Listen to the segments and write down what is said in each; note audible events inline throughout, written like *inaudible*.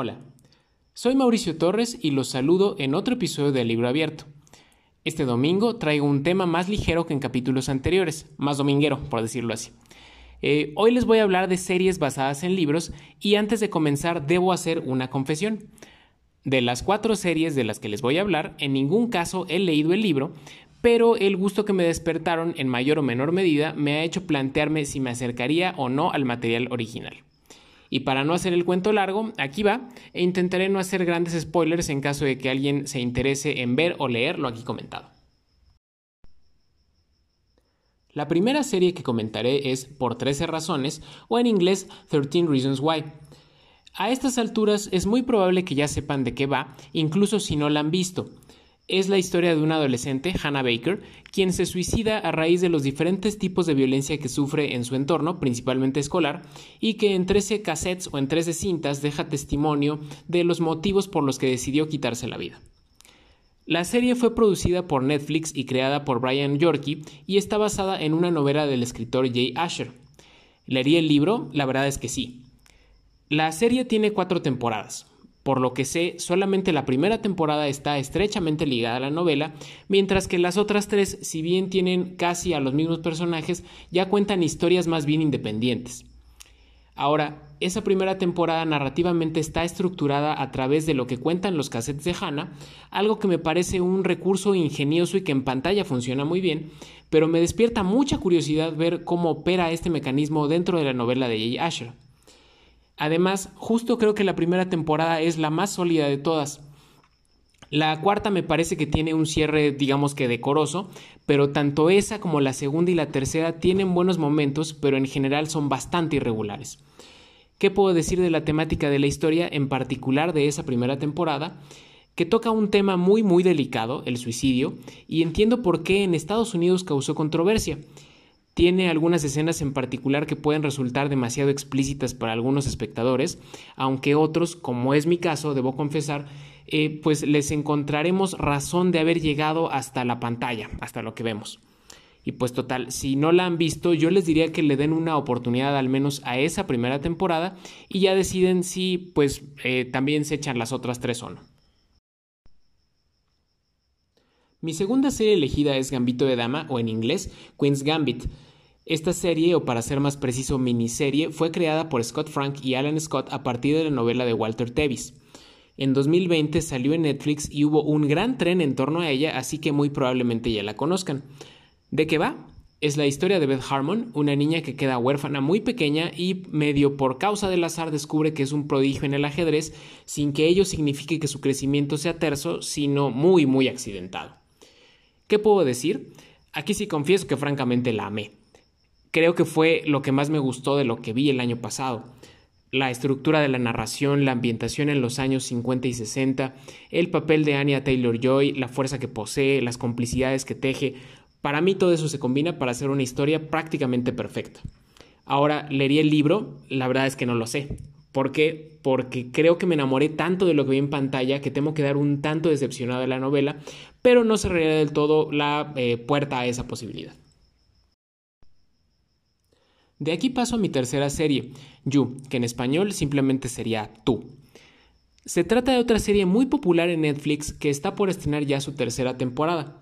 Hola, soy Mauricio Torres y los saludo en otro episodio de Libro Abierto. Este domingo traigo un tema más ligero que en capítulos anteriores, más dominguero, por decirlo así. Eh, hoy les voy a hablar de series basadas en libros y antes de comenzar debo hacer una confesión. De las cuatro series de las que les voy a hablar, en ningún caso he leído el libro, pero el gusto que me despertaron en mayor o menor medida me ha hecho plantearme si me acercaría o no al material original. Y para no hacer el cuento largo, aquí va, e intentaré no hacer grandes spoilers en caso de que alguien se interese en ver o leer lo aquí comentado. La primera serie que comentaré es Por 13 razones o en inglés 13 Reasons Why. A estas alturas es muy probable que ya sepan de qué va, incluso si no la han visto es la historia de una adolescente, Hannah Baker, quien se suicida a raíz de los diferentes tipos de violencia que sufre en su entorno, principalmente escolar, y que en 13 cassettes o en 13 cintas deja testimonio de los motivos por los que decidió quitarse la vida. La serie fue producida por Netflix y creada por Brian Yorkie y está basada en una novela del escritor Jay Asher. ¿Leería el libro? La verdad es que sí. La serie tiene cuatro temporadas. Por lo que sé, solamente la primera temporada está estrechamente ligada a la novela, mientras que las otras tres, si bien tienen casi a los mismos personajes, ya cuentan historias más bien independientes. Ahora, esa primera temporada narrativamente está estructurada a través de lo que cuentan los cassettes de Hannah, algo que me parece un recurso ingenioso y que en pantalla funciona muy bien, pero me despierta mucha curiosidad ver cómo opera este mecanismo dentro de la novela de Jay Asher. Además, justo creo que la primera temporada es la más sólida de todas. La cuarta me parece que tiene un cierre, digamos que decoroso, pero tanto esa como la segunda y la tercera tienen buenos momentos, pero en general son bastante irregulares. ¿Qué puedo decir de la temática de la historia, en particular de esa primera temporada? que toca un tema muy muy delicado, el suicidio, y entiendo por qué en Estados Unidos causó controversia. Tiene algunas escenas en particular que pueden resultar demasiado explícitas para algunos espectadores, aunque otros, como es mi caso, debo confesar, eh, pues les encontraremos razón de haber llegado hasta la pantalla, hasta lo que vemos. Y pues total, si no la han visto, yo les diría que le den una oportunidad al menos a esa primera temporada y ya deciden si pues eh, también se echan las otras tres o no. Mi segunda serie elegida es Gambito de Dama o en inglés Queen's Gambit. Esta serie, o para ser más preciso miniserie, fue creada por Scott Frank y Alan Scott a partir de la novela de Walter Tevis. En 2020 salió en Netflix y hubo un gran tren en torno a ella, así que muy probablemente ya la conozcan. ¿De qué va? Es la historia de Beth Harmon, una niña que queda huérfana muy pequeña y medio por causa del azar descubre que es un prodigio en el ajedrez, sin que ello signifique que su crecimiento sea terso, sino muy muy accidentado. ¿Qué puedo decir? Aquí sí confieso que francamente la amé creo que fue lo que más me gustó de lo que vi el año pasado. La estructura de la narración, la ambientación en los años 50 y 60, el papel de Anya Taylor Joy, la fuerza que posee, las complicidades que teje, para mí todo eso se combina para hacer una historia prácticamente perfecta. Ahora, ¿leería el libro? La verdad es que no lo sé. ¿Por qué? Porque creo que me enamoré tanto de lo que vi en pantalla que temo quedar un tanto decepcionado de la novela, pero no cerraría del todo la eh, puerta a esa posibilidad. De aquí paso a mi tercera serie, You, que en español simplemente sería Tú. Se trata de otra serie muy popular en Netflix que está por estrenar ya su tercera temporada.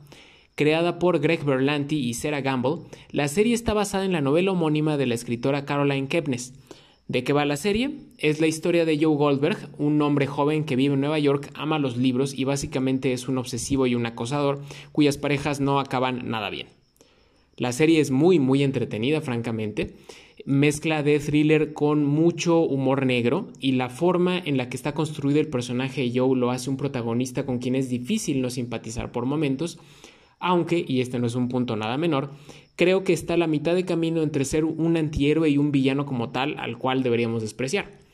Creada por Greg Berlanti y Sarah Gamble, la serie está basada en la novela homónima de la escritora Caroline Kepnes. ¿De qué va la serie? Es la historia de Joe Goldberg, un hombre joven que vive en Nueva York, ama los libros y básicamente es un obsesivo y un acosador cuyas parejas no acaban nada bien. La serie es muy, muy entretenida, francamente. Mezcla de thriller con mucho humor negro y la forma en la que está construido el personaje de Joe lo hace un protagonista con quien es difícil no simpatizar por momentos, aunque, y este no es un punto nada menor, creo que está a la mitad de camino entre ser un antihéroe y un villano como tal al cual deberíamos despreciar.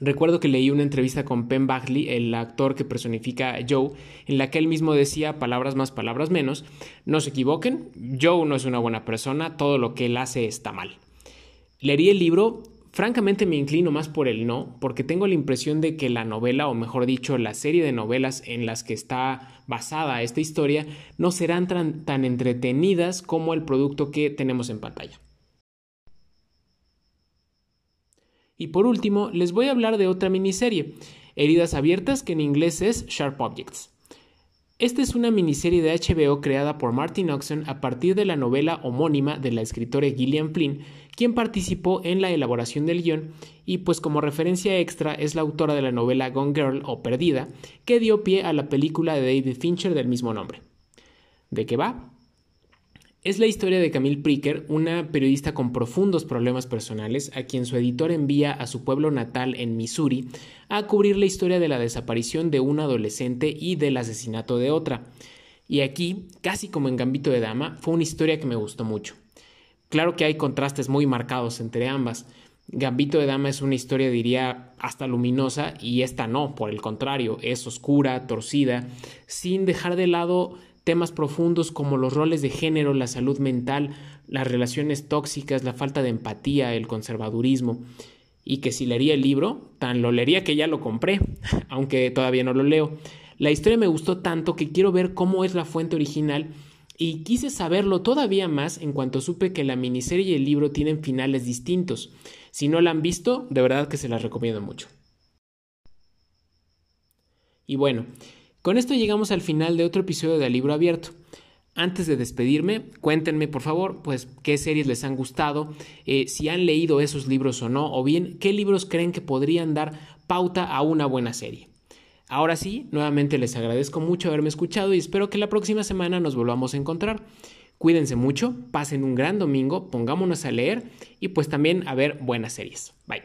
Recuerdo que leí una entrevista con Penn Bagley, el actor que personifica a Joe, en la que él mismo decía palabras más, palabras menos. No se equivoquen, Joe no es una buena persona, todo lo que él hace está mal. Leería el libro, francamente me inclino más por el no, porque tengo la impresión de que la novela, o mejor dicho, la serie de novelas en las que está basada esta historia, no serán tan entretenidas como el producto que tenemos en pantalla. Y por último, les voy a hablar de otra miniserie, Heridas Abiertas, que en inglés es Sharp Objects. Esta es una miniserie de HBO creada por Martin Oxon a partir de la novela homónima de la escritora Gillian Flynn, quien participó en la elaboración del guion y pues como referencia extra es la autora de la novela Gone Girl o Perdida, que dio pie a la película de David Fincher del mismo nombre. ¿De qué va? Es la historia de Camille Pricker, una periodista con profundos problemas personales, a quien su editor envía a su pueblo natal en Missouri a cubrir la historia de la desaparición de un adolescente y del asesinato de otra. Y aquí, casi como en Gambito de Dama, fue una historia que me gustó mucho. Claro que hay contrastes muy marcados entre ambas. Gambito de Dama es una historia, diría, hasta luminosa y esta no, por el contrario, es oscura, torcida, sin dejar de lado temas profundos como los roles de género, la salud mental, las relaciones tóxicas, la falta de empatía, el conservadurismo, y que si leería el libro, tan lo leería que ya lo compré, *laughs* aunque todavía no lo leo. La historia me gustó tanto que quiero ver cómo es la fuente original y quise saberlo todavía más en cuanto supe que la miniserie y el libro tienen finales distintos. Si no la han visto, de verdad que se las recomiendo mucho. Y bueno, con esto llegamos al final de otro episodio de Libro Abierto. Antes de despedirme, cuéntenme por favor, pues qué series les han gustado, eh, si han leído esos libros o no, o bien qué libros creen que podrían dar pauta a una buena serie. Ahora sí, nuevamente les agradezco mucho haberme escuchado y espero que la próxima semana nos volvamos a encontrar. Cuídense mucho, pasen un gran domingo, pongámonos a leer y pues también a ver buenas series. Bye.